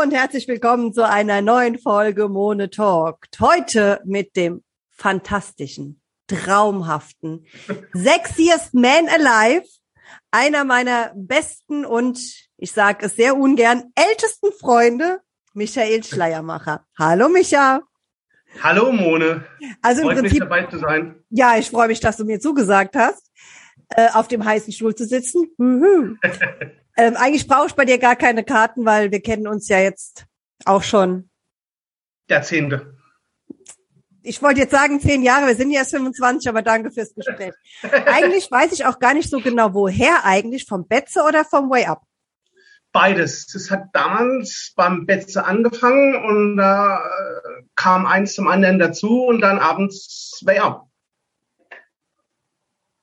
Hallo und herzlich willkommen zu einer neuen Folge Mone Talk. Heute mit dem fantastischen, traumhaften, sexiest man alive, einer meiner besten und ich sage es sehr ungern ältesten Freunde, Michael Schleiermacher. Hallo Micha. Hallo Mone. Also Freut im Prinzip, mich dabei zu sein. ja, ich freue mich, dass du mir zugesagt hast, äh, auf dem heißen Stuhl zu sitzen. Ähm, eigentlich brauche ich bei dir gar keine Karten, weil wir kennen uns ja jetzt auch schon. Jahrzehnte. Ich wollte jetzt sagen zehn Jahre, wir sind ja erst 25, aber danke fürs Gespräch. eigentlich weiß ich auch gar nicht so genau, woher eigentlich, vom Betze oder vom Way Up. Beides. Das hat damals beim Betze angefangen und da äh, kam eins zum anderen dazu und dann abends way up.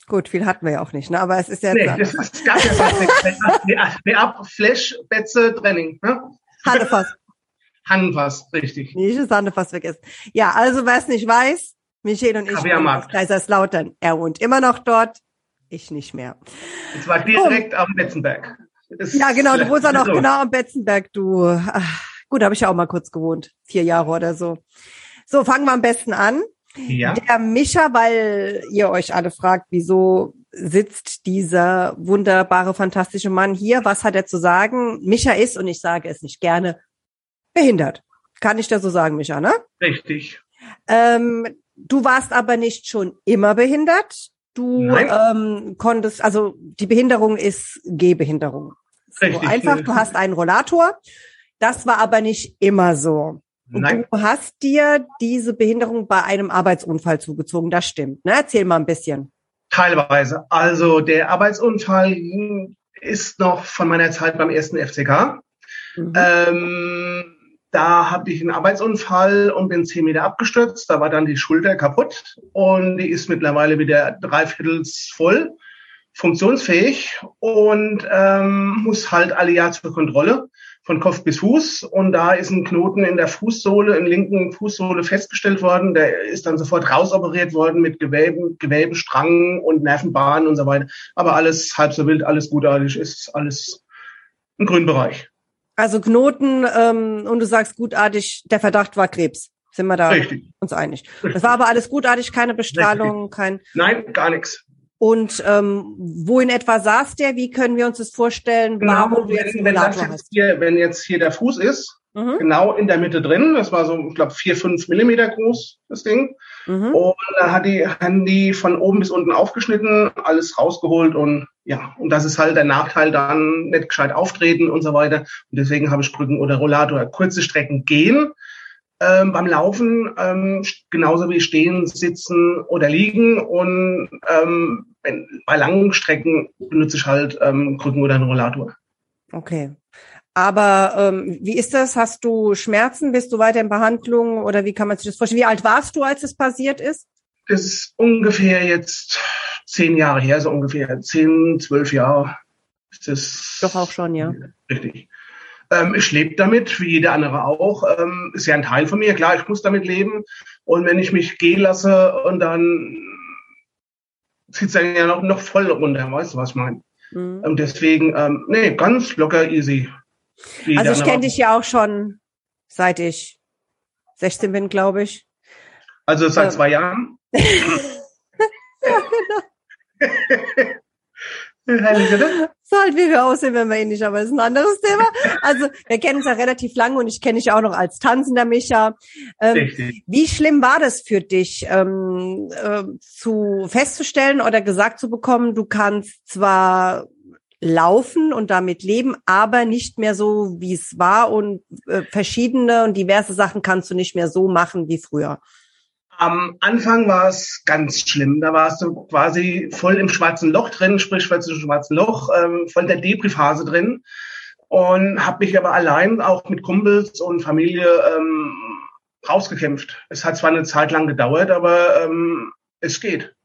Gut, viel hatten wir ja auch nicht, ne? aber es ist ja Nee, das ist gar nicht Way up, Flash, Betze, Training. Ne? Hannefass. Handenfass, richtig. Nicht das Hannefass vergessen. Ja, also wer es nicht weiß, Michael und ich aus Kaiserslautern. Er wohnt immer noch dort, ich nicht mehr. Und zwar direkt am Betzenberg. Das Ja, genau, du ist- wohnst auch noch so. genau am Betzenberg, du. Ach, gut, habe ich ja auch mal kurz gewohnt. Vier Jahre oder so. So, fangen wir am besten an. Ja, Der Micha, weil ihr euch alle fragt, wieso sitzt dieser wunderbare, fantastische Mann hier? Was hat er zu sagen? Micha ist, und ich sage es nicht gerne, behindert. Kann ich da so sagen, Micha, ne? richtig. Ähm, du warst aber nicht schon immer behindert. Du Nein. ähm, konntest, also die Behinderung ist Gehbehinderung. So Richtig. einfach, du hast einen Rollator. Das war aber nicht immer so. Und Nein. Du hast dir diese Behinderung bei einem Arbeitsunfall zugezogen. Das stimmt. Ne? Erzähl mal ein bisschen. Teilweise. Also der Arbeitsunfall ist noch von meiner Zeit beim ersten FCK. Mhm. Ähm, da hatte ich einen Arbeitsunfall und bin zehn Meter abgestürzt. Da war dann die Schulter kaputt und die ist mittlerweile wieder dreiviertels voll, funktionsfähig und ähm, muss halt alle Jahr zur Kontrolle von Kopf bis Fuß. Und da ist ein Knoten in der Fußsohle, im linken Fußsohle festgestellt worden. Der ist dann sofort rausoperiert worden mit Geweben, Gewebestrang und Nervenbahnen und so weiter. Aber alles halb so wild, alles gutartig, ist alles im grünen Bereich. Also Knoten ähm, und du sagst gutartig, der Verdacht war Krebs. Sind wir da Richtig. uns einig? Das war aber alles gutartig, keine Bestrahlung, kein Nein, gar nichts. Und ähm, wo in etwa saß der? Wie können wir uns das vorstellen? Warum du jetzt Genau, wenn, wenn, jetzt hier, wenn jetzt hier der Fuß ist, Mhm. genau in der Mitte drin, das war so, ich glaube, vier, fünf Millimeter groß, das Ding. Mhm. Und dann hat die, haben die von oben bis unten aufgeschnitten, alles rausgeholt und ja, und das ist halt der Nachteil dann nicht gescheit auftreten und so weiter. Und deswegen habe ich Krücken oder Rollator. Kurze Strecken gehen. Ähm, beim Laufen ähm, genauso wie stehen, sitzen oder liegen und ähm, wenn, bei langen Strecken benutze ich halt ähm, Krücken oder einen Rollator. Okay. Aber ähm, wie ist das? Hast du Schmerzen? Bist du weiter in Behandlung? Oder wie kann man sich das vorstellen? Wie alt warst du, als es passiert ist? Das ist ungefähr jetzt zehn Jahre her, so ungefähr zehn, zwölf Jahre. Ist das Doch auch schon, ja. Richtig. Ähm, ich lebe damit, wie jeder andere auch. Ähm, ist ja ein Teil von mir, klar, ich muss damit leben. Und wenn ich mich gehen lasse und dann zieht es dann ja noch, noch voll runter, weißt du, was ich meine? Mhm. Und deswegen, ähm, nee, ganz locker, easy. Wie Also ich kenne dich ja auch schon seit ich 16 bin, glaube ich. Also seit Ja. zwei Jahren. Ja, genau. Herrlich, oder? So halt wie wir aussehen, wenn wir ähnlich, aber das ist ein anderes Thema. Also wir kennen uns ja relativ lange und ich kenne dich auch noch als tanzender Micha. Ähm, Richtig. wie schlimm war das für dich, ähm, äh, zu festzustellen oder gesagt zu bekommen, du kannst zwar laufen und damit leben, aber nicht mehr so, wie es war und äh, verschiedene und diverse Sachen kannst du nicht mehr so machen wie früher. Am Anfang war es ganz schlimm. Da warst du quasi voll im schwarzen Loch drin, sprich voll im schwarzen Loch, ähm, voll der Depri-Phase drin. Und habe mich aber allein auch mit Kumpels und Familie ähm, rausgekämpft. Es hat zwar eine Zeit lang gedauert, aber ähm, es geht.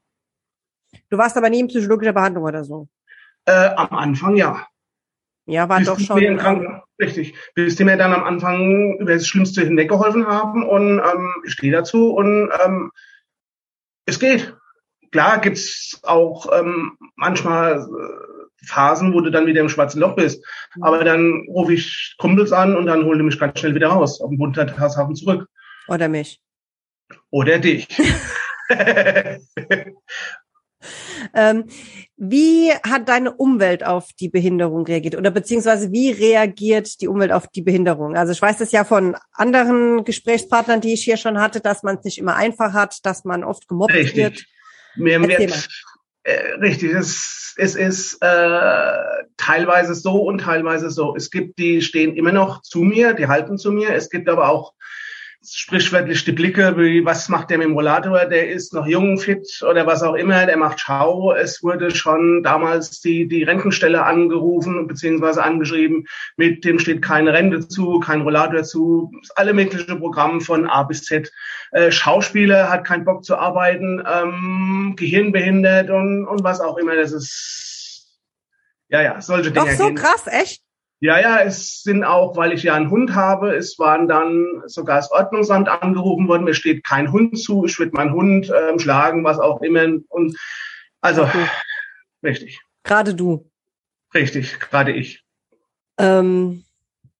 Du warst aber nie in psychologischer Behandlung oder so? Äh, am Anfang ja. Ja, war doch schon. Richtig. Bis die mir dann am Anfang über das Schlimmste hinweggeholfen haben und ähm, ich stehe dazu und ähm, es geht. Klar gibt's auch ähm, manchmal äh, Phasen, wo du dann wieder im schwarzen Loch bist. Mhm. Aber dann rufe ich Kumpels an und dann holen die mich ganz schnell wieder raus, auf den Bundeshafen zurück. Oder mich. Oder dich. ähm, wie hat deine Umwelt auf die Behinderung reagiert oder beziehungsweise wie reagiert die Umwelt auf die Behinderung? Also ich weiß es ja von anderen Gesprächspartnern, die ich hier schon hatte, dass man es nicht immer einfach hat, dass man oft gemobbt richtig. wird. Mir wird, äh, richtig, es, es ist äh, teilweise so und teilweise so. Es gibt, die stehen immer noch zu mir, die halten zu mir. Es gibt aber auch sprichwörtlich die Blicke, wie was macht der mit dem Rollator, der ist noch jung, fit oder was auch immer, der macht Schau. Es wurde schon damals die, die Rentenstelle angerufen bzw. angeschrieben, mit dem steht keine Rente zu, kein Rollator zu, alle möglichen Programme von A bis Z. Äh, Schauspieler hat keinen Bock zu arbeiten, ähm, gehirnbehindert und, und was auch immer, das ist ja, ja, solche Dinge. Doch so gehen. krass, echt? Ja, ja, es sind auch, weil ich ja einen Hund habe, es waren dann sogar das Ordnungsamt angerufen worden, mir steht kein Hund zu, ich würde meinen Hund äh, schlagen, was auch immer. Und also okay. richtig. Gerade du. Richtig, gerade ich. Ähm,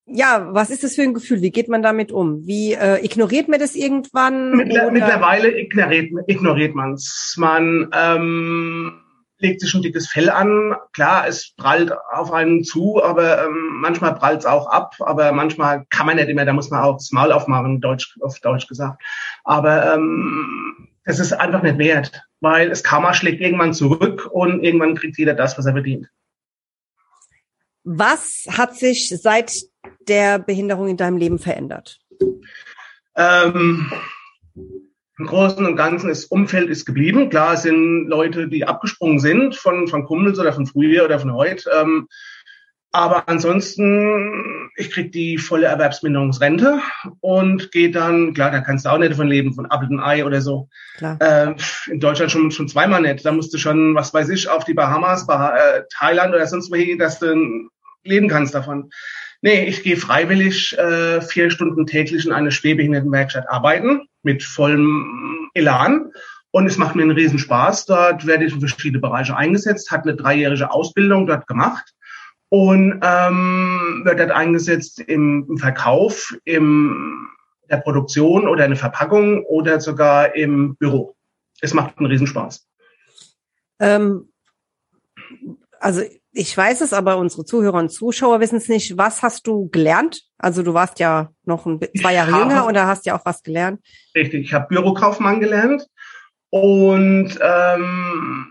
ja, was ist das für ein Gefühl? Wie geht man damit um? Wie äh, ignoriert man das irgendwann? Mittler, mittlerweile ignoriert, ignoriert man es. Man ähm, legt sich ein dickes Fell an. Klar, es prallt auf einen zu, aber ähm, manchmal prallt es auch ab, aber manchmal kann man nicht immer, da muss man auch das Maul aufmachen, Deutsch, auf Deutsch gesagt. Aber ähm, es ist einfach nicht wert, weil das Karma schlägt irgendwann zurück und irgendwann kriegt jeder das, was er verdient. Was hat sich seit der Behinderung in deinem Leben verändert? Ähm, im Großen und Ganzen das Umfeld ist geblieben. Klar es sind Leute, die abgesprungen sind von, von Kumpels oder von früher oder von heute. Ähm, aber ansonsten, ich krieg die volle Erwerbsminderungsrente und gehe dann, klar, da kannst du auch nicht davon leben, von Apple und Ei oder so. Klar. Äh, in Deutschland schon, schon zweimal nicht. Da musst du schon, was weiß ich, auf die Bahamas, bah äh, Thailand oder sonst wohin, dass du leben kannst davon. Nee, ich gehe freiwillig äh, vier Stunden täglich in eine Schwerbehindertenwerkstatt arbeiten mit vollem Elan. Und es macht mir einen Riesenspaß. Dort werde ich in verschiedene Bereiche eingesetzt, hat eine dreijährige Ausbildung dort gemacht und ähm, wird dort eingesetzt im, im Verkauf, im der Produktion oder in der Verpackung oder sogar im Büro. Es macht einen Riesenspaß. Ähm, also ich weiß es, aber unsere Zuhörer und Zuschauer wissen es nicht. Was hast du gelernt? Also du warst ja noch ein, zwei Jahre habe, jünger und da hast ja auch was gelernt. Richtig, ich habe Bürokaufmann gelernt und ähm,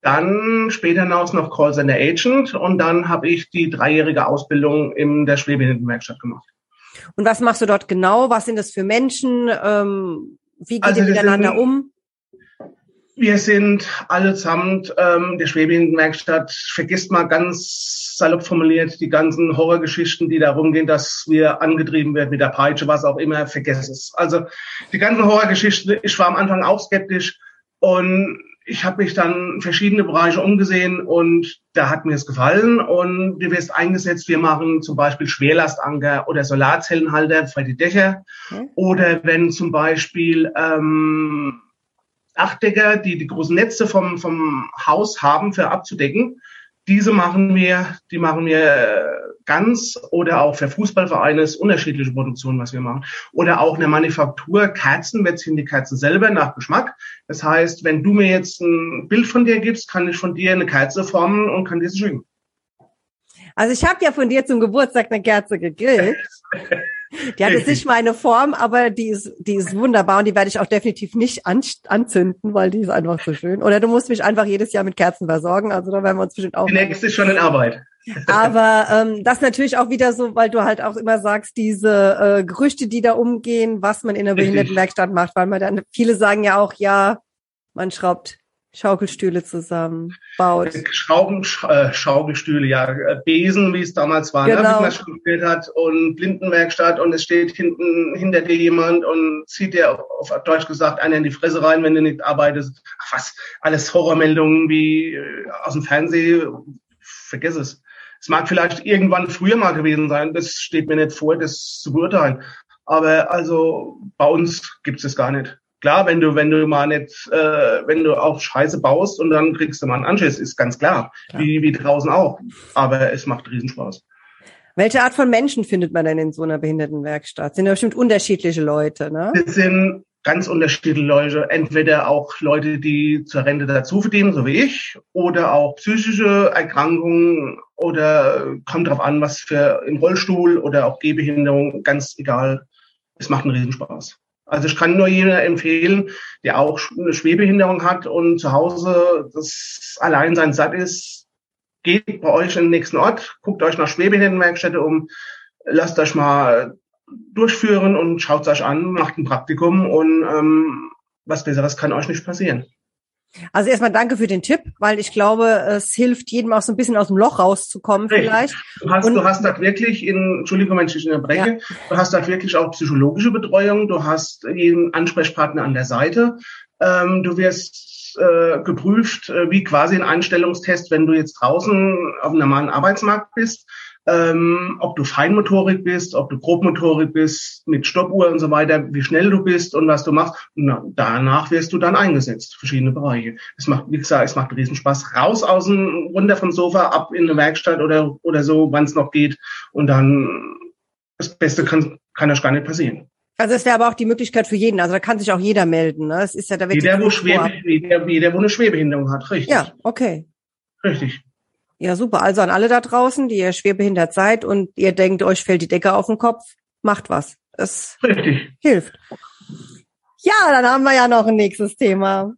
dann später hinaus noch Callcenter Agent und dann habe ich die dreijährige Ausbildung in der Schwerbehindertenwerkstatt gemacht. Und was machst du dort genau? Was sind das für Menschen? Ähm, wie geht also ihr miteinander sind, um? Wir sind allesamt ähm, der Schwebehindertenwerkstatt, vergisst mal ganz salopp formuliert die ganzen Horrorgeschichten, die darum gehen, dass wir angetrieben werden mit der Peitsche, was auch immer, vergesst es. Also die ganzen Horrorgeschichten, ich war am Anfang auch skeptisch und ich habe mich dann verschiedene Bereiche umgesehen und da hat mir es gefallen und du wirst eingesetzt. Wir machen zum Beispiel Schwerlastanker oder Solarzellenhalter für die Dächer okay. oder wenn zum Beispiel ähm, Dachdecker, die die großen Netze vom, vom Haus haben für abzudecken. Diese machen wir, die machen wir ganz oder auch für Fußballvereine ist unterschiedliche Produktionen, was wir machen. Oder auch eine Manufaktur, Kerzen, wir ziehen die Kerzen selber nach Geschmack. Das heißt, wenn du mir jetzt ein Bild von dir gibst, kann ich von dir eine Kerze formen und kann diese schicken. Also ich habe ja von dir zum Geburtstag eine Kerze gegrillt. Die hat jetzt nicht meine Form, aber die ist, die ist wunderbar und die werde ich auch definitiv nicht an, anzünden, weil die ist einfach so schön. Oder du musst mich einfach jedes Jahr mit Kerzen versorgen, also da werden wir uns bestimmt auch. Die nächste ist schon in Arbeit. Aber ähm, das natürlich auch wieder so, weil du halt auch immer sagst, diese äh, Gerüchte, die da umgehen, was man in der Behindertenwerkstatt macht, weil man dann, viele sagen ja auch, ja, man schraubt Schaukelstühle zusammen, baut. Schrauben, äh, Schaukelstühle, ja, Besen, wie es damals war, Genau. ne? wie man studiert hat und Blindenwerkstatt und es steht hinten hinter dir jemand und zieht dir auf Deutsch gesagt einer in die Fresse rein, wenn du nicht arbeitest. Ach was, alles Horrormeldungen wie äh, aus dem Fernsehen, vergiss es. Es mag vielleicht irgendwann früher mal gewesen sein, das steht mir nicht vor, das zu beurteilen. Aber also bei uns gibt es das gar nicht. Klar, wenn du, wenn du mal nicht, äh, wenn du auf Scheiße baust und dann kriegst du mal einen Anschiss, ist ganz klar. Klar. Wie, wie draußen auch. Aber es macht Riesenspaß. Welche Art von Menschen findet man denn in so einer Behindertenwerkstatt? Sind ja bestimmt unterschiedliche Leute, ne? Das sind ganz unterschiedliche Leute. Entweder auch Leute, die zur Rente dazu verdienen, so wie ich, oder auch psychische Erkrankungen oder kommt drauf an, was für im Rollstuhl oder auch Gehbehinderung, ganz egal. Es macht einen Riesenspaß. Also ich kann nur jeder empfehlen, der auch eine Schwerbehinderung hat und zu Hause das Alleinsein satt ist, geht bei euch in den nächsten Ort, guckt euch nach Schwerbehindertenwerkstätte um, lasst euch mal durchführen und schaut euch an, macht ein Praktikum und ähm, was Besseres kann euch nicht passieren. Also erstmal danke für den Tipp, weil ich glaube, es hilft jedem auch so ein bisschen aus dem Loch rauszukommen Richtig. vielleicht. Du hast, Und- du hast dort wirklich in, Entschuldigung, wenn ich dich unterbreche, du hast dort wirklich auch psychologische Betreuung, du hast jeden Ansprechpartner an der Seite, ähm, du wirst äh, geprüft, äh, wie quasi ein Einstellungstest, wenn du jetzt draußen auf einem normalen Arbeitsmarkt bist, ähm, ob du Feinmotorik bist, ob du Grobmotorik bist, mit Stoppuhr und so weiter, wie schnell du bist und was du machst. Und na, danach wirst du dann eingesetzt, verschiedene Bereiche. Es macht, wie gesagt, es macht riesen Spaß. Raus aus dem, runter vom Sofa, ab in eine Werkstatt oder, oder so, wann es noch geht. Und dann, das Beste kann, kann euch gar nicht passieren. Also es wäre aber auch die Möglichkeit für jeden. Also da kann sich auch jeder melden. Ne? Es ist ja da wird Jeder, wo, nicht schwer, vorab- jeder, jeder, wo eine Schwerbehinderung hat, richtig. Ja, okay. Richtig. Ja, super. Also an alle da draußen, die ihr schwerbehindert seid und ihr denkt, euch fällt die Decke auf den Kopf, macht was. Es Richtig. hilft. Ja, dann haben wir ja noch ein nächstes Thema.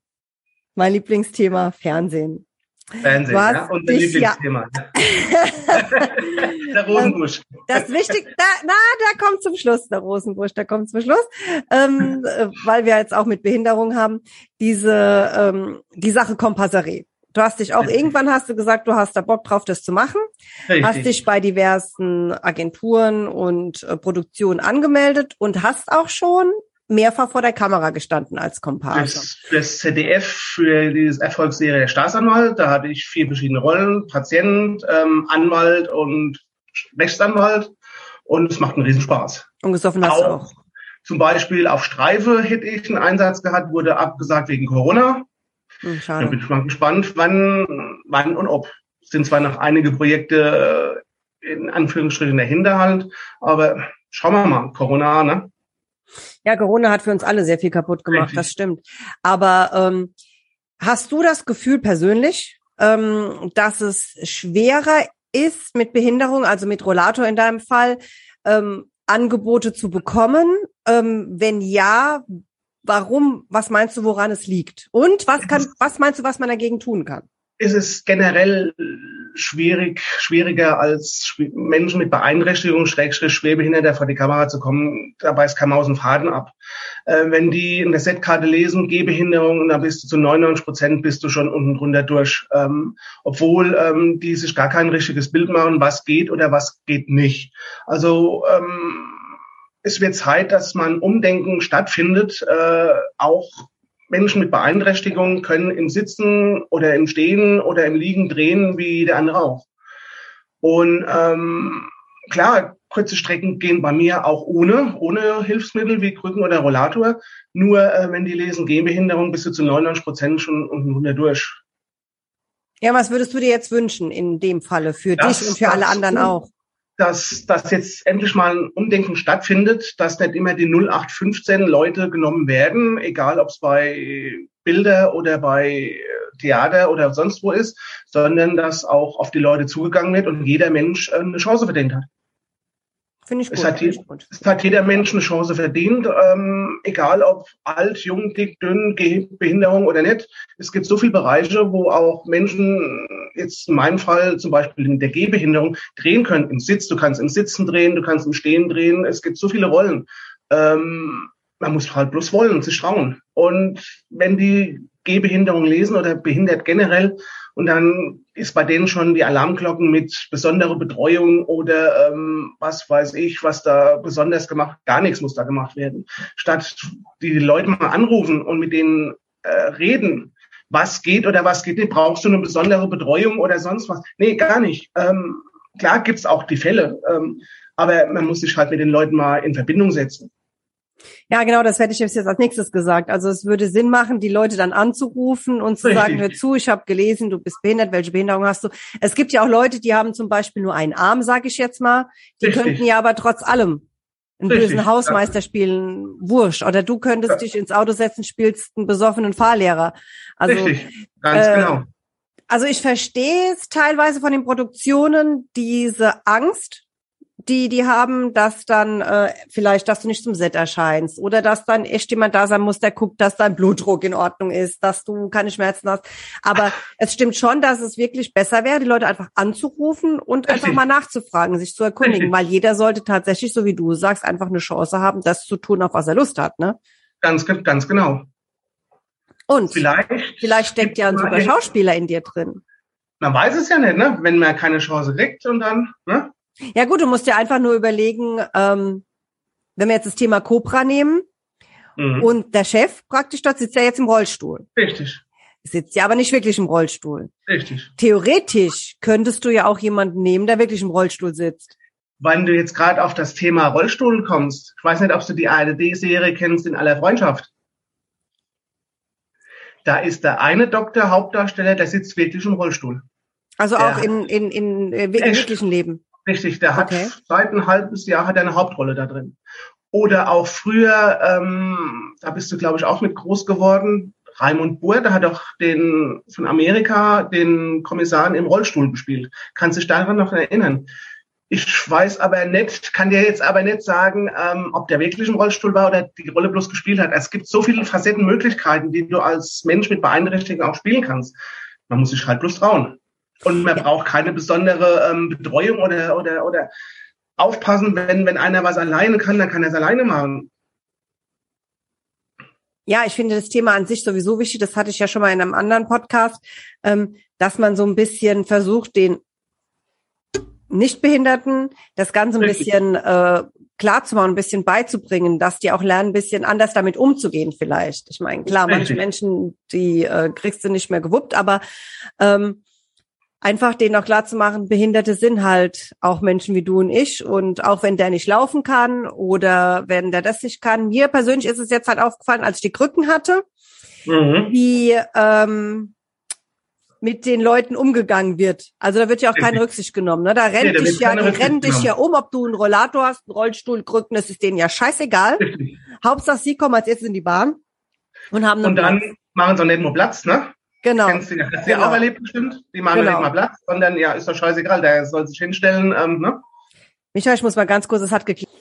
Mein Lieblingsthema, Fernsehen. Fernsehen, hast ja. Unser dich ja- Lieblingsthema. der Rosenbusch. Das Wichtigste, da, na, der kommt zum Schluss, der Rosenbusch, der kommt zum Schluss, ähm, äh, weil wir jetzt auch mit Behinderung haben, diese, ähm, die Sache Kompasserie. Du hast dich auch, Richtig. irgendwann hast du gesagt, du hast da Bock drauf, das zu machen, hast Richtig. dich bei diversen Agenturen und äh, Produktionen angemeldet und hast auch schon mehrfach vor der Kamera gestanden als Komparse. Das, das ZDF für diese Erfolgsserie der Staatsanwalt, da hatte ich vier verschiedene Rollen, Patient, ähm, Anwalt und Rechtsanwalt und es macht einen Riesenspaß. Und gesoffen hast du auch. Auch zum Beispiel auf Streife hätte ich einen Einsatz gehabt, wurde abgesagt wegen Corona. Hm, Da schade. bin ich mal gespannt, wann, wann und ob. Es sind zwar noch einige Projekte äh, in Anführungsstrichen der Hinterhalt, aber schauen wir mal, Corona, ne? Ja, Corona hat für uns alle sehr viel kaputt gemacht, Richtig. das stimmt. Aber ähm, hast du das Gefühl persönlich, ähm, dass es schwerer ist mit Behinderung, also mit Rollator in deinem Fall, ähm, Angebote zu bekommen? Ähm, wenn ja, warum? Was meinst du, woran es liegt? Und was kann, was meinst du, was man dagegen tun kann? ist es generell schwierig, schwieriger als Menschen mit Beeinträchtigung, Schrägstrich, Schwerbehinderter vor die Kamera zu kommen. Da beißt kein Maus den Faden ab. Äh, wenn die in der Setkarte lesen, Gehbehinderung, dann bist du zu 99 Prozent bist du schon unten drunter durch. Ähm, obwohl ähm, die sich gar kein richtiges Bild machen, was geht oder was geht nicht. Also ähm, es wird Zeit, dass man Umdenken stattfindet, äh, auch Menschen mit Beeinträchtigung können im Sitzen oder im Stehen oder im Liegen drehen wie der andere auch. Und ähm, klar, kurze Strecken gehen bei mir auch ohne, ohne Hilfsmittel wie Krücken oder Rollator. Nur äh, wenn die lesen Gehbehinderung, bist du zu 99 Prozent schon unten runter durch. Ja, was würdest du dir jetzt wünschen in dem Falle für Das- dich und für alle anderen auch? Dass, dass jetzt endlich mal ein Umdenken stattfindet, dass nicht immer die 0815 Leute genommen werden, egal ob es bei Bilder oder bei äh, Theater oder sonst wo ist, sondern dass auch auf die Leute zugegangen wird und jeder Mensch äh, eine Chance verdient hat. Finde ich gut. Es hat, je, gut. es hat jeder Mensch eine Chance verdient, ähm, egal ob alt, jung, dick, dünn, Ge- Behinderung oder nicht. Es gibt so viele Bereiche, wo auch Menschen, jetzt in meinem Fall zum Beispiel in der Gehbehinderung, drehen können. Im Sitz, du kannst im Sitzen drehen, du kannst im Stehen drehen. Es gibt so viele Rollen. Ähm, man muss halt bloß wollen, sich trauen. Und wenn die Gehbehinderung lesen oder behindert generell, und dann ist bei denen schon die Alarmglocken mit besondere Betreuung oder ähm, was weiß ich, was da besonders gemacht, gar nichts muss da gemacht werden. Statt die Leute mal anrufen und mit denen äh, reden, was geht oder was geht nicht, brauchst du eine besondere Betreuung oder sonst was? Nee, gar nicht. Ähm, klar gibt's auch die Fälle, ähm, aber man muss sich halt mit den Leuten mal in Verbindung setzen. Ja, genau, das hätte ich jetzt als nächstes gesagt. Also es würde Sinn machen, die Leute dann anzurufen und zu sagen, hör zu, ich habe gelesen, du bist behindert, welche Behinderung hast du? Es gibt ja auch Leute, die haben zum Beispiel nur einen Arm, sage ich jetzt mal. Die Richtig. könnten ja aber trotz allem einen Richtig, bösen Hausmeister spielen, wurscht. Oder du könntest Ja. dich ins Auto setzen, spielst einen besoffenen Fahrlehrer. Also Richtig, ganz äh, genau. also ich verstehe es teilweise von den Produktionen, diese Angst, die die haben, dass dann äh, vielleicht, dass du nicht zum Set erscheinst oder dass dann echt jemand da sein muss, der guckt, dass dein Blutdruck in Ordnung ist, dass du keine Schmerzen hast. Aber es stimmt schon, dass es wirklich besser wäre, die Leute einfach anzurufen und einfach mal nachzufragen, sich zu erkundigen, weil jeder sollte tatsächlich, so wie du sagst, einfach eine Chance haben, das zu tun, auf was er Lust hat. Ne? Ganz, ganz genau. Und Vielleicht, vielleicht steckt ja ein super Schauspieler in dir drin. man weiß es ja nicht, ne? Wenn man keine Chance kriegt und dann, ne? Ja gut, du musst dir einfach nur überlegen, ähm, wenn wir jetzt das Thema Cobra nehmen Mhm. und der Chef praktisch dort sitzt ja jetzt im Rollstuhl. Richtig, Sitzt ja aber nicht wirklich im Rollstuhl. richtig. Theoretisch könntest du ja auch jemanden nehmen, der wirklich im Rollstuhl sitzt. Wenn du jetzt gerade auf das Thema Rollstuhl kommst, ich weiß nicht, ob du die ARD-Serie kennst in aller Freundschaft. Da ist der eine Doktor, Hauptdarsteller, der sitzt wirklich im Rollstuhl. Also auch in, in, in, äh, im Echt? wirklichen Leben. Richtig, der hat Okay. seit ein halbes Jahr hat er eine Hauptrolle da drin. Oder auch früher, ähm, da bist du, glaube ich, auch mit groß geworden. Raimund Burr, der hat auch den von Amerika den Kommissaren im Rollstuhl gespielt. Kannst dich daran noch erinnern? Ich weiß aber nicht, kann dir jetzt aber nicht sagen, ähm, ob der wirklich im Rollstuhl war oder die Rolle bloß gespielt hat. Es gibt so viele Facettenmöglichkeiten, die du als Mensch mit Beeinträchtigung auch spielen kannst. Man muss sich halt bloß trauen. Und man braucht keine besondere ähm, Betreuung oder, oder, oder aufpassen, wenn, wenn einer was alleine kann, dann kann er es alleine machen. Ja, ich finde das Thema an sich sowieso wichtig. Das hatte ich ja schon mal in einem anderen Podcast, ähm, dass man so ein bisschen versucht, den Nichtbehinderten das Ganze ein Richtig. bisschen äh, klar zu machen, ein bisschen beizubringen, dass die auch lernen, ein bisschen anders damit umzugehen vielleicht. Ich meine, klar, manche. Menschen, die äh, kriegst du nicht mehr gewuppt, aber ähm, einfach denen auch klar zu machen, Behinderte sind halt auch Menschen wie du und ich und auch wenn der nicht laufen kann oder wenn der das nicht kann. Mir persönlich ist es jetzt halt aufgefallen, als ich die Krücken hatte, Mhm. wie ähm, mit den Leuten umgegangen wird. Also da wird ja auch keine. Rücksicht genommen. Ne? Da rennt da dich ja, die rennen dich ja um, ob du einen Rollator hast, einen Rollstuhl, Krücken, das ist denen ja scheißegal. Hauptsache sie kommen als erstes in die Bahn und haben einen Und dann Platz. machen sie auch nicht nur Platz, ne? Genau. Kennst du ja, hast du Genau. ja auch erlebt bestimmt. Die machen Genau. nicht mal Platz, sondern ja, ist doch scheißegal, der soll sich hinstellen, ähm, ne? Michael, ich muss mal ganz kurz, es hat geklappt.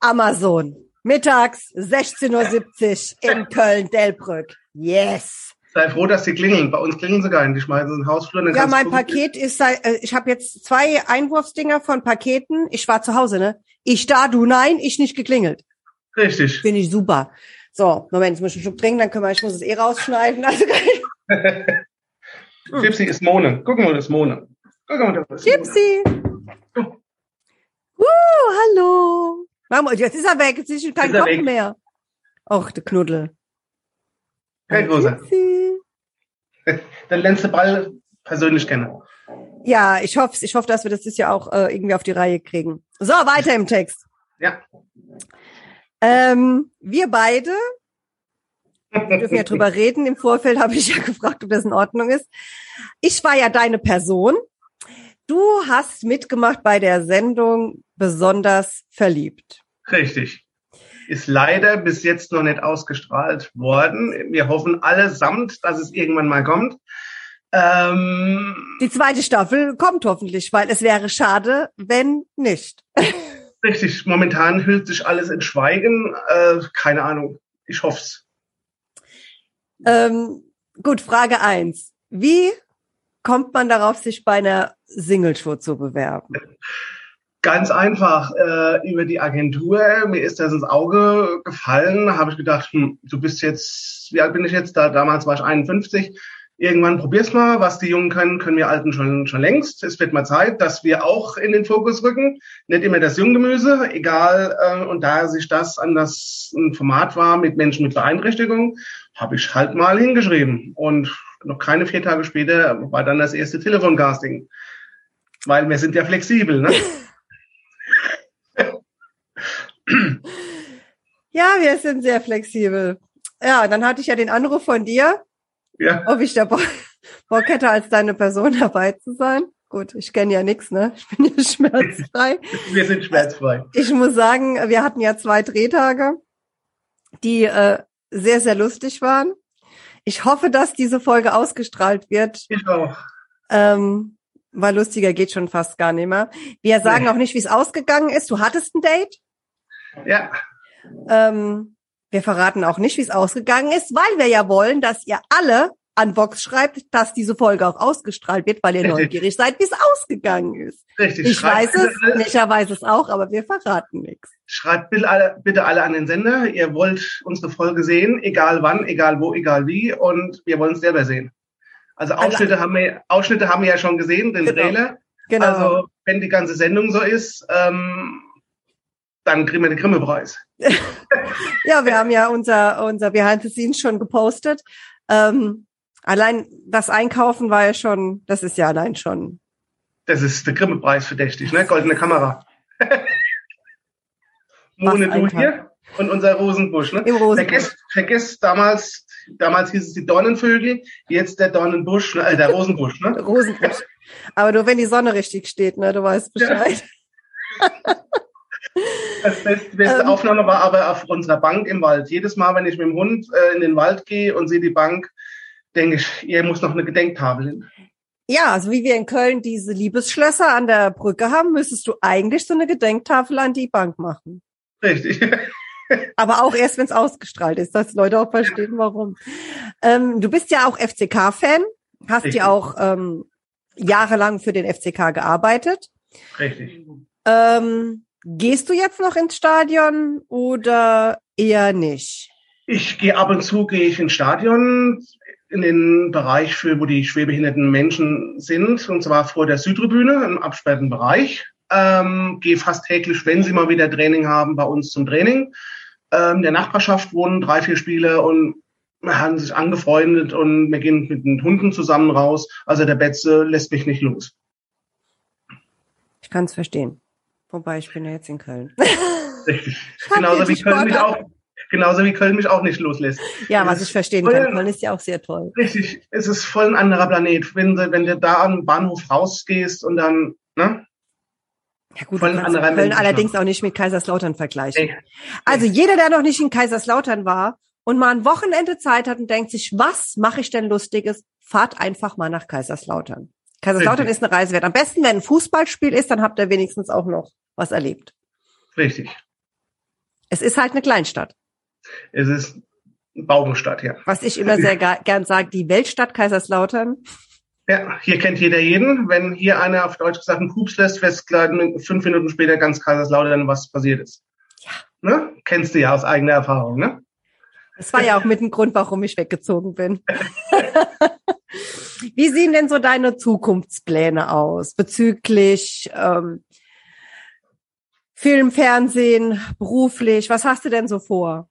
Amazon. Mittags 16.70 Uhr in Köln-Delbrück. Yes. Sei froh, dass die klingeln. Bei uns klingeln sie gar nicht. Die schmeißen den Hausflur. Ja, mein Paket ist, äh, ich habe jetzt zwei Einwurfsdinger von Paketen. Ich war zu Hause, ne? Ich da, du nein, ich nicht geklingelt. Richtig. Finde ich super. So, Moment, jetzt muss ich einen Schluck trinken, dann können wir, ich muss es eh rausschneiden. Also, Gypsy ist Mone. Gucken wir, das ist Mone. Gucken wir, das ist Mone. Gypsy. Uh, hallo. Mama, jetzt ist er weg, jetzt ist kein Ist Kopf weg. mehr. Och, der Knuddel. Kein großer. Gypsy. Dann lernst du Ball persönlich kennen. Ja, ich hoffe, ich hoffe, dass wir das dieses Jahr auch äh, irgendwie auf die Reihe kriegen. So, weiter im Text. Ja. Ähm, wir beide wir dürfen ja drüber reden. Im Vorfeld habe ich ja gefragt, ob das in Ordnung ist. Ich war ja deine Person. Du hast mitgemacht bei der Sendung besonders verliebt. Richtig. Ist leider bis jetzt noch nicht ausgestrahlt worden. Wir hoffen allesamt, dass es irgendwann mal kommt. Ähm, Die zweite Staffel kommt hoffentlich, weil es wäre schade, wenn nicht. Richtig, momentan hüllt sich alles in Schweigen. Äh, keine Ahnung. Ich hoff's. Ähm, gut, Frage eins: Wie kommt man darauf, sich bei einer Singleshow zu bewerben? Ganz einfach äh, über die Agentur. Mir ist das ins Auge gefallen. Habe ich gedacht, hm, du bist jetzt, wie alt bin ich jetzt? Da damals war ich 51. Irgendwann probier's mal, was die Jungen können, können wir Alten schon schon längst. Es wird mal Zeit, dass wir auch in den Fokus rücken. Nicht immer das Junggemüse, egal. Äh, und da sich das an das ein Format war mit Menschen mit Beeinträchtigung, habe ich halt mal hingeschrieben. Und noch keine vier Tage später war dann das erste Telefoncasting. Weil wir sind ja flexibel, ne? Ja, wir sind sehr flexibel. Ja, dann hatte ich ja den Anruf von dir, Ja, ob ich da Bock, Bock hätte, als deine Person dabei zu sein. Gut, ich kenne ja nichts, ne? Ich bin ja schmerzfrei. wir sind schmerzfrei. Ich muss sagen, wir hatten ja zwei Drehtage, die äh, sehr, sehr lustig waren. Ich hoffe, dass diese Folge ausgestrahlt wird, Ich auch. ähm, weil lustiger geht schon fast gar nicht mehr. Wir sagen Nee. auch nicht, wie es ausgegangen ist. Du hattest ein Date. Ja, Ähm, wir verraten auch nicht, wie es ausgegangen ist, weil wir ja wollen, dass ihr alle an Vox schreibt, dass diese Folge auch ausgestrahlt wird, weil ihr Richtig. neugierig seid, wie es ausgegangen ist. richtig. Ich Schreibt weiß es, Micha weiß es auch, aber wir verraten nichts. Schreibt bitte alle, bitte alle an den Sender. Ihr wollt unsere Folge sehen, egal wann, egal wo, egal wie. Und wir wollen es selber sehen. Also Alle- Ausschnitte haben wir, Ausschnitte haben wir ja schon gesehen, den Genau. Trailer. Genau. Also wenn die ganze Sendung so ist, ähm, dann kriegen wir den Grimme-Preis. Ja, wir haben ja unser, unser Behind the Scenes schon gepostet. Ähm, allein das Einkaufen war ja schon, das ist ja allein schon. Das ist der Grimme-Preis verdächtig, ne? Goldene Kamera. Mone du hier und unser Rosenbusch, ne? Im Rosenbusch. Vergesst, vergesst damals, damals hieß es die Dornenvögel, jetzt der Dornenbusch, ne? äh, der Rosenbusch, ne? Rosenbusch. Aber nur wenn die Sonne richtig steht, ne? Du weißt Bescheid. Das beste, beste Ähm. Aufnahme war aber auf unserer Bank im Wald. Jedes Mal, wenn ich mit dem Hund äh, in den Wald gehe und sehe die Bank, denke ich, ihr muss noch eine Gedenktafel hin. Ja, also wie wir in Köln diese Liebesschlösser an der Brücke haben, müsstest du eigentlich so eine Gedenktafel an die Bank machen. Richtig. Aber auch erst, wenn es ausgestrahlt ist, dass Leute auch verstehen, warum. Ähm, du bist ja auch FCK-Fan, hast Richtig. ja auch ähm, jahrelang für den FCK gearbeitet. Richtig. Ähm, gehst du jetzt noch ins Stadion oder eher nicht? Ich gehe ab und zu gehe ich ins Stadion in den Bereich für, wo die schwerbehinderten Menschen sind, und zwar vor der Südtribüne im absperrten Bereich. Ähm, gehe fast täglich, wenn sie mal wieder Training haben, bei uns zum Training. Ähm, in der Nachbarschaft wohnen drei, vier Spieler und haben sich angefreundet und wir gehen mit den Hunden zusammen raus. Also der Betze lässt mich nicht los. Ich kann es verstehen. Wobei ich bin ja jetzt in Köln. Genauso wie Köln mich auch, genauso wie Köln mich auch nicht loslässt. ja, was Das ich verstehen voll- kann. Köln ist ja auch sehr toll. Richtig, es ist voll ein anderer Planet. Wenn du, wenn du da am Bahnhof rausgehst und dann, ne? Ja gut, Voll kannst Köln Mensch, allerdings auch nicht mit Kaiserslautern vergleichen. Ey, Also jeder, der noch nicht in Kaiserslautern war und mal ein Wochenende Zeit hat und denkt sich, was mache ich denn Lustiges, fahrt einfach mal nach Kaiserslautern. Kaiserslautern Richtig. ist eine Reise wert. Am besten, wenn ein Fußballspiel ist, dann habt ihr wenigstens auch noch was erlebt. richtig. Es ist halt eine Kleinstadt. Es ist Baugenstadt, ja. Was ich immer sehr gern sage, die Weltstadt Kaiserslautern. Ja, hier kennt jeder jeden. Wenn hier einer auf Deutsch gesagt einen Pups lässt, festkleiden, fünf Minuten später ganz Kaiserslautern, was passiert ist. Ja. Ne? Kennst du ja aus eigener Erfahrung, ne? Das war ja auch mit ein Grund, warum ich weggezogen bin. Wie sehen denn so deine Zukunftspläne aus bezüglich ähm, Film, Fernsehen, beruflich? Was hast du denn so vor?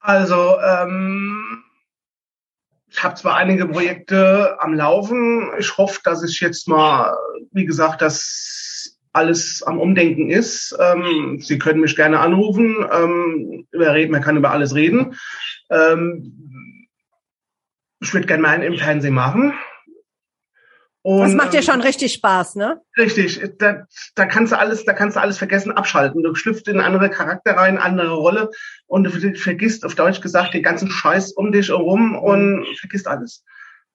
Also, ähm, ich habe zwar einige Projekte am Laufen. Ich hoffe, dass ich jetzt mal, wie gesagt, dass alles am Umdenken ist. Ähm, Sie können mich gerne anrufen. Ähm, überreden, man kann über alles reden. Ähm, ich würde gerne mal im Fernsehen machen. Und, Das macht dir ähm, schon richtig Spaß, ne? Richtig, da, da kannst du alles, da kannst du alles vergessen, abschalten. Du schlüpfst in andere Charakter rein, andere Rolle und du vergisst auf Deutsch gesagt den ganzen Scheiß um dich herum und vergisst alles.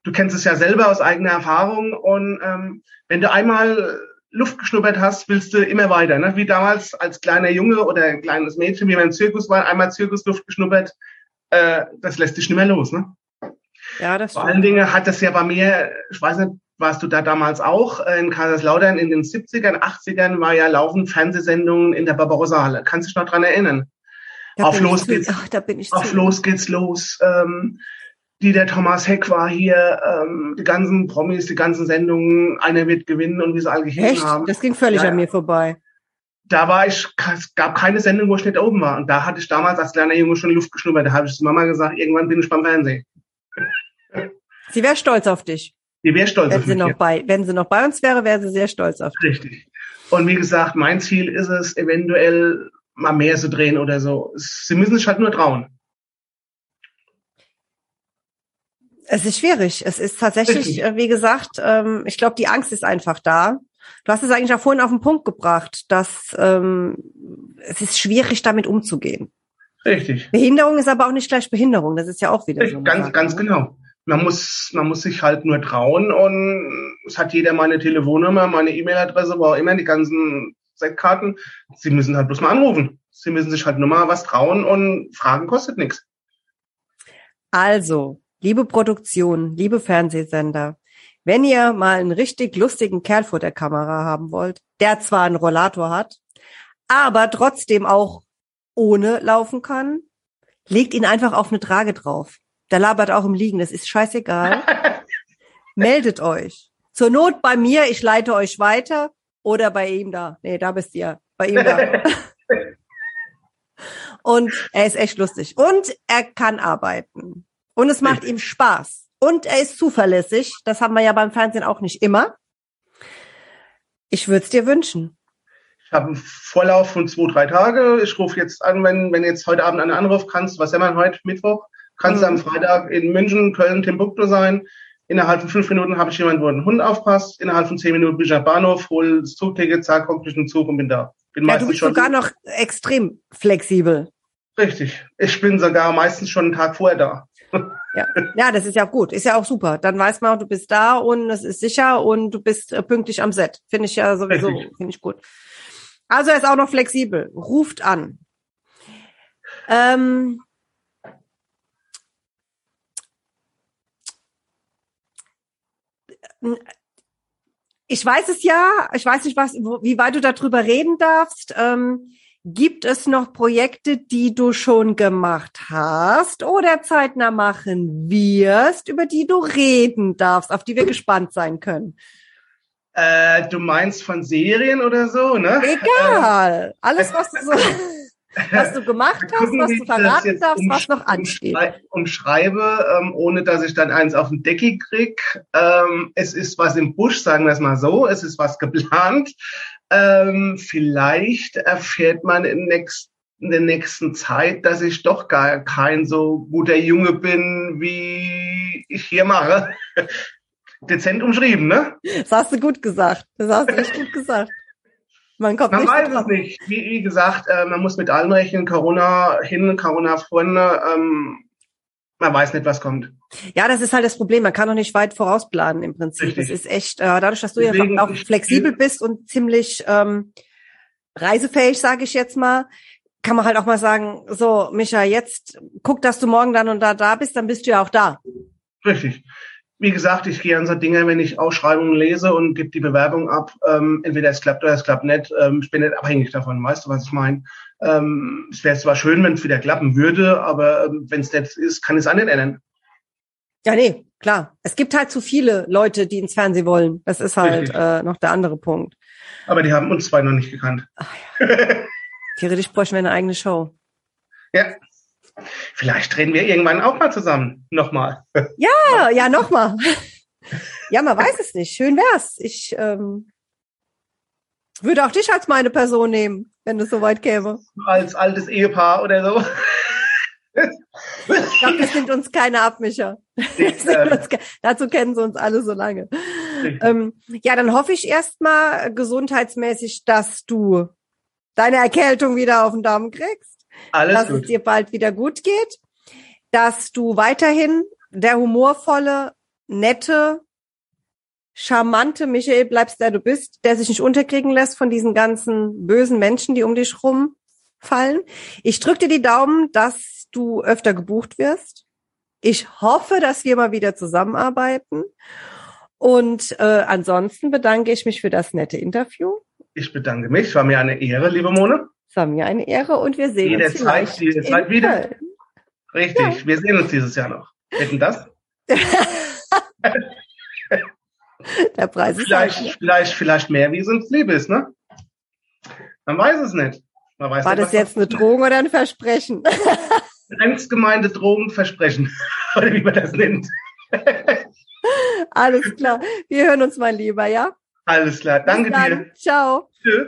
Du kennst es ja selber aus eigener Erfahrung und ähm, wenn du einmal Luft geschnuppert hast, willst du immer weiter. Ne? Wie damals als kleiner Junge oder ein kleines Mädchen, wie wir im Zirkus waren, einmal Zirkusluft geschnuppert, äh, das lässt dich nicht mehr los. Ne? Ja, das Vor allen Dingen hat das ja bei mir, ich weiß nicht, warst du da damals auch, äh, in Kaiserslautern in den 70ern, 80ern war ja laufend Fernsehsendungen in der Barbarossa-Halle. Kannst du dich noch dran erinnern? Da auf los geht's. Ach, da bin ich Auf zu. los geht's los. Ähm, die der Thomas Heck war hier, ähm, die ganzen Promis, die ganzen Sendungen, einer wird gewinnen und wie sie alle gehitten haben. Das ging völlig Ja, an mir vorbei. Da war ich, es gab keine Sendung, wo ich nicht oben war. Und da hatte ich damals als kleiner Junge schon Luft geschnuppert. Da habe ich zu Mama gesagt, irgendwann bin ich beim Fernsehen. Sie wäre stolz auf dich. Die wäre stolz Wenn auf sie mich. noch bei, wenn sie noch bei uns wäre, wäre sie sehr stolz auf dich. Richtig. Und wie gesagt, mein Ziel ist es, eventuell mal mehr zu drehen oder so. Sie müssen sich halt nur trauen. Es ist schwierig. Es ist tatsächlich, Richtig. äh, wie gesagt, ähm, ich glaube, die Angst ist einfach da. Du hast es eigentlich auch vorhin auf den Punkt gebracht, dass ähm, es ist schwierig, damit umzugehen. Richtig. Behinderung ist aber auch nicht gleich Behinderung. Das ist ja auch wieder so. Richtig. eine Ganz, Sache, ganz ne? genau. Man muss, man muss sich halt nur trauen und es hat jeder meine Telefonnummer, meine E-Mail-Adresse, wo auch immer, die ganzen Sektkarten. Sie müssen halt bloß mal anrufen. Sie müssen sich halt nur mal was trauen und Fragen kostet nichts. Also, liebe Produktion, liebe Fernsehsender, wenn ihr mal einen richtig lustigen Kerl vor der Kamera haben wollt, der zwar einen Rollator hat, aber trotzdem auch ohne laufen kann, legt ihn einfach auf eine Trage drauf. Der labert auch im Liegen, das ist scheißegal. Meldet euch. Zur Not bei mir, ich leite euch weiter oder bei ihm da. Nee, da bist ihr. Bei ihm da. Und er ist echt lustig. Und er kann arbeiten. Und es macht ihm Spaß. Und er ist zuverlässig. Das haben wir ja beim Fernsehen auch nicht immer. Ich würde es dir wünschen. Ich habe einen Vorlauf von zwei, drei Tage. Ich rufe jetzt an, wenn, wenn jetzt heute Abend einen Anruf kannst, was wir heute, Mittwoch? Kannst du Mhm. am Freitag in München, Köln, Timbuktu sein. Innerhalb von fünf Minuten habe ich jemanden, wo ein Hund aufpasst. Innerhalb von zehn Minuten bin ich am Bahnhof, hol das Zugticket, zack, komm durch den Zug und bin da. Bin Ja, du bist schon sogar noch extrem flexibel. richtig. Ich bin sogar meistens schon einen Tag vorher da. Ja. ja, das ist ja gut. Ist ja auch super. Dann weiß man, du bist da und es ist sicher und du bist äh, pünktlich am Set. Finde ich ja sowieso, finde ich gut. Also er ist auch noch flexibel. Ruft an. Ähm, ich weiß es ja, ich weiß nicht, was, wie weit du darüber reden darfst. Ähm, gibt es noch Projekte, die du schon gemacht hast oder zeitnah machen wirst, über die du reden darfst, auf die wir gespannt sein können? Äh, du meinst von Serien oder so, ne? Egal. Alles, was du so, was du gemacht hast, was du verraten darfst, was noch ansteht. umschrei- Umschreibe, ähm, ohne dass ich dann eins auf den Deckel krieg. Ähm, es ist was im Busch, sagen wir es mal so. Es ist was geplant. Ähm, vielleicht erfährt man in, nächst, in der nächsten Zeit, dass ich doch gar kein so guter Junge bin, wie ich hier mache. Dezent umschrieben, ne? Das hast du gut gesagt. Das hast du echt gut gesagt. Man kommt Man nicht weiß es nicht. Wie, wie gesagt, äh, man muss mit allem rechnen. Corona hin, Corona vorne. Ähm, man weiß nicht, was kommt. Ja, das ist halt das Problem. Man kann noch nicht weit vorausplanen im Prinzip. Richtig. Das ist echt, äh, dadurch, dass du Deswegen, ja auch flexibel bist und ziemlich ähm, reisefähig, sage ich jetzt mal, kann man halt auch mal sagen, so, Micha, jetzt guck, dass du morgen dann und da da bist, dann bist du ja auch da. Richtig. Wie gesagt, ich gehe an so Dinge, wenn ich Ausschreibungen lese und gebe die Bewerbung ab. Ähm, entweder es klappt oder es klappt nicht. Ähm, ich bin nicht abhängig davon. Weißt du, was ich meine? Ähm, es wäre zwar schön, wenn es wieder klappen würde, aber ähm, wenn es nicht ist, kann es auch nicht ändern. Ja, nee, klar. Es gibt halt zu viele Leute, die ins Fernsehen wollen. Das ist halt äh, noch der andere Punkt. Aber die haben uns zwei noch nicht gekannt. Theoretisch bräuchten wir eine eigene Show. Ja. Vielleicht drehen wir irgendwann auch mal zusammen. Nochmal. Ja, ja, nochmal. Ja, man weiß es nicht. Schön wär's. Ich ähm, würde auch dich als meine Person nehmen, wenn es soweit käme. Als altes Ehepaar oder so. Ich glaube, das nimmt uns keiner ab, Micha. Uns ke- Dazu kennen sie uns alle so lange. Ähm, ja, dann hoffe ich erstmal gesundheitsmäßig, dass du deine Erkältung wieder auf den Daumen kriegst, Alles dass es gut. dir bald wieder gut geht, dass du weiterhin der humorvolle, nette, charmante Michael bleibst, der du bist, der sich nicht unterkriegen lässt von diesen ganzen bösen Menschen, die um dich rumfallen. Ich drücke dir die Daumen, dass du öfter gebucht wirst. Ich hoffe, dass wir mal wieder zusammenarbeiten. Und äh, ansonsten bedanke ich mich für das nette Interview. Ich bedanke mich. War mir eine Ehre, liebe Mone. Es war mir eine Ehre und wir sehen Jede uns Zeit, jede Zeit wieder. Köln. Richtig. Ja. Wir sehen uns dieses Jahr noch. Wetten das? Der Preis ist Vielleicht, halt, vielleicht, vielleicht mehr, wie es uns lieb ist, ne? Man weiß es nicht. Man weiß War nicht, das jetzt eine Drohung oder ein Versprechen? ernst gemeinte Drogen versprechen. Oder wie man das nennt. Alles klar. Wir hören uns mal lieber, ja? Alles klar. Danke dir. Ciao. Tschüss.